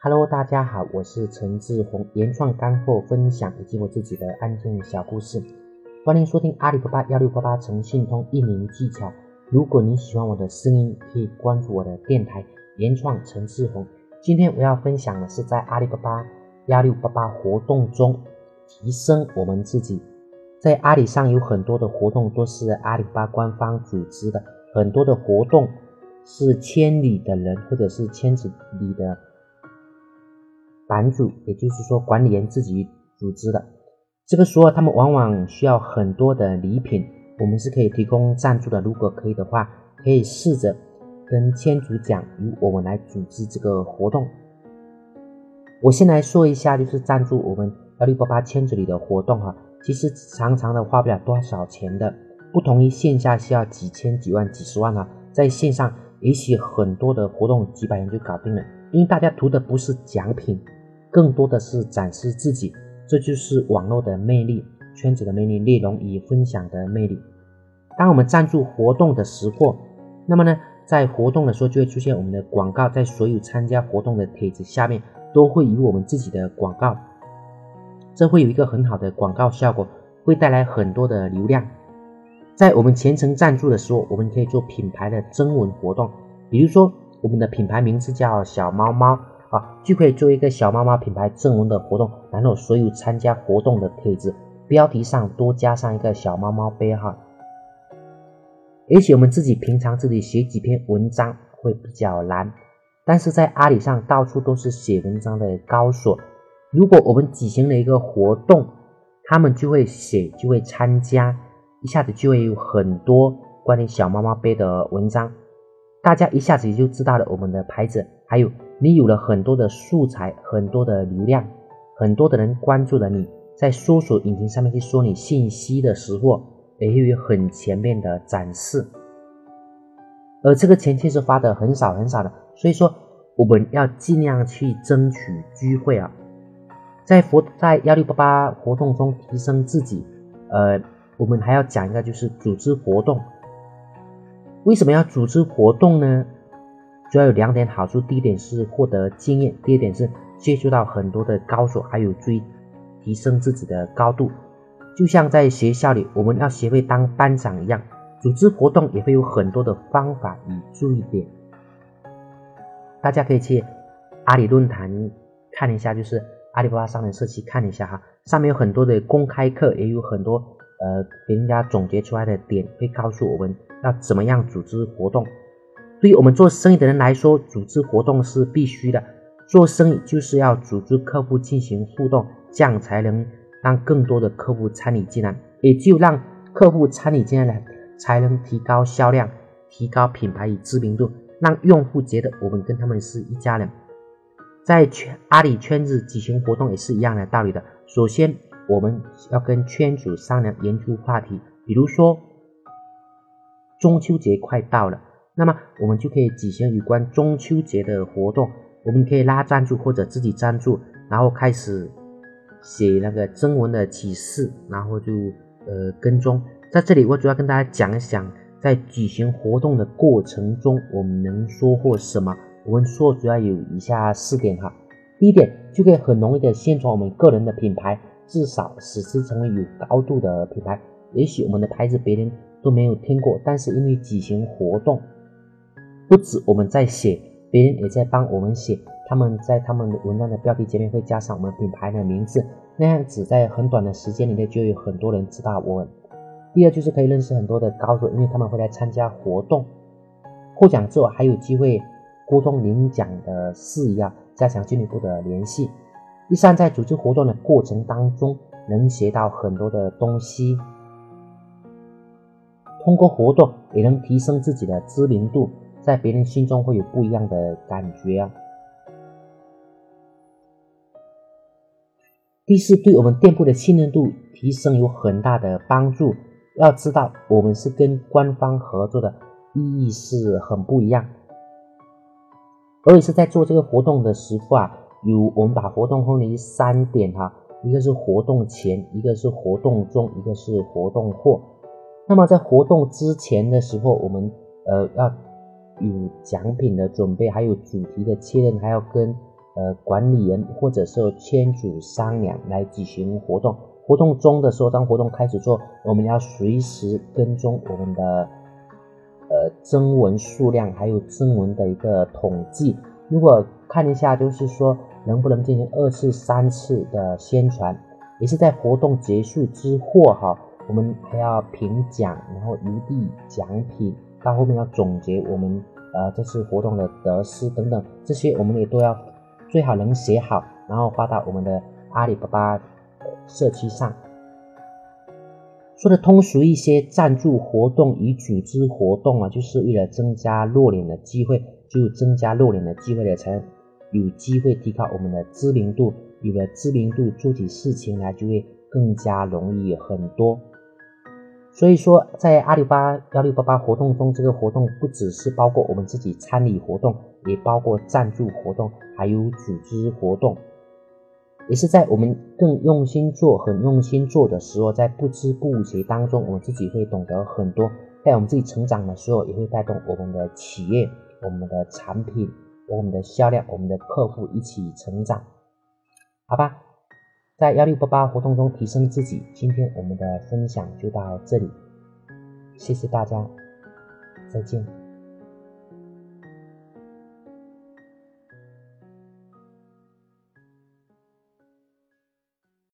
Hello，大家好，我是陈志宏，原创干货分享以及我自己的案件小故事，欢迎收听阿里巴巴幺六八八诚信通运营技巧。如果你喜欢我的声音，可以关注我的电台原创陈志宏。今天我要分享的是在阿里巴巴幺六八八活动中提升我们自己。在阿里上有很多的活动都是阿里巴巴官方组织的，很多的活动是千里的人或者是千子里的。版主，也就是说管理员自己组织的，这个时候他们往往需要很多的礼品，我们是可以提供赞助的。如果可以的话，可以试着跟千主讲，由我们来组织这个活动。我先来说一下，就是赞助我们幺六八八千子里的活动哈，其实常常的花不了多少钱的，不同于线下需要几千、几万、几十万啊，在线上也许很多的活动几百元就搞定了，因为大家图的不是奖品。更多的是展示自己，这就是网络的魅力，圈子的魅力，内容与分享的魅力。当我们赞助活动的时候，那么呢，在活动的时候就会出现我们的广告，在所有参加活动的帖子下面都会有我们自己的广告，这会有一个很好的广告效果，会带来很多的流量。在我们全程赞助的时候，我们可以做品牌的征文活动，比如说我们的品牌名字叫小猫猫。啊，就可以做一个小猫猫品牌正文的活动，然后所有参加活动的帖子标题上多加上一个小猫猫杯号。而且我们自己平常自己写几篇文章会比较难，但是在阿里上到处都是写文章的高手。如果我们举行了一个活动，他们就会写，就会参加，一下子就会有很多关于小猫猫杯的文章，大家一下子就知道了我们的牌子，还有。你有了很多的素材，很多的流量，很多的人关注了你，在搜索引擎上面去说你信息的时候，也有很全面的展示。而这个钱其实花的很少很少的，所以说我们要尽量去争取机会啊，在活在幺六八八活动中提升自己。呃，我们还要讲一个就是组织活动，为什么要组织活动呢？主要有两点好处，第一点是获得经验，第二点是接触到很多的高手，还有追提升自己的高度。就像在学校里，我们要学会当班长一样，组织活动也会有很多的方法与注意点。大家可以去阿里论坛看一下，就是阿里巴巴商人社区看一下哈，上面有很多的公开课，也有很多呃别人家总结出来的点，会告诉我们要怎么样组织活动。对于我们做生意的人来说，组织活动是必须的。做生意就是要组织客户进行互动，这样才能让更多的客户参与进来。也只有让客户参与进来，才能提高销量，提高品牌与知名度，让用户觉得我们跟他们是一家人。在圈阿里圈子举行活动也是一样的道理的。首先，我们要跟圈主商量研究话题，比如说中秋节快到了。那么我们就可以举行有关中秋节的活动，我们可以拉赞助或者自己赞助，然后开始写那个征文的启示，然后就呃跟踪。在这里，我主要跟大家讲一讲，在举行活动的过程中，我们能收获什么？我们说主要有以下四点哈。第一点，就可以很容易的宣传我们个人的品牌，至少使之成为有高度的品牌。也许我们的牌子别人都没有听过，但是因为举行活动。不止我们在写，别人也在帮我们写。他们在他们的文章的标题前面会加上我们品牌的名字，那样子在很短的时间里面就有很多人知道我们。第二就是可以认识很多的高手，因为他们会来参加活动，获奖之后还有机会沟通领奖的事宜啊，加强进一步的联系。第三，在组织活动的过程当中，能学到很多的东西，通过活动也能提升自己的知名度。在别人心中会有不一样的感觉啊。第四，对我们店铺的信任度提升有很大的帮助。要知道，我们是跟官方合作的，意义是很不一样。而且是在做这个活动的时候啊，有我们把活动分为三点哈，一个是活动前，一个是活动中，一个是活动后。那么在活动之前的时候，我们呃要。有奖品的准备，还有主题的确认，还要跟呃管理人或者是签主商量来举行活动。活动中的时候，当活动开始做，我们要随时跟踪我们的呃征文数量，还有征文的一个统计。如果看一下，就是说能不能进行二次、三次的宣传，也是在活动结束之后哈，我们还要评奖，然后一地奖品，到后面要总结我们呃这次活动的得失等等，这些我们也都要最好能写好，然后发到我们的阿里巴巴。社区上说的通俗一些，赞助活动与组织活动啊，就是为了增加露脸的机会，就增加露脸的机会了，才有机会提高我们的知名度。有了知名度，做起事情来就会更加容易很多。所以说，在阿里巴巴幺六八八活动中，这个活动不只是包括我们自己参与活动，也包括赞助活动，还有组织活动。也是在我们更用心做、很用心做的时候，在不知不觉当中，我们自己会懂得很多。在我们自己成长的时候，也会带动我们的企业、我们的产品、我们的销量、我们的客户一起成长。好吧，在幺六八八活动中提升自己。今天我们的分享就到这里，谢谢大家，再见。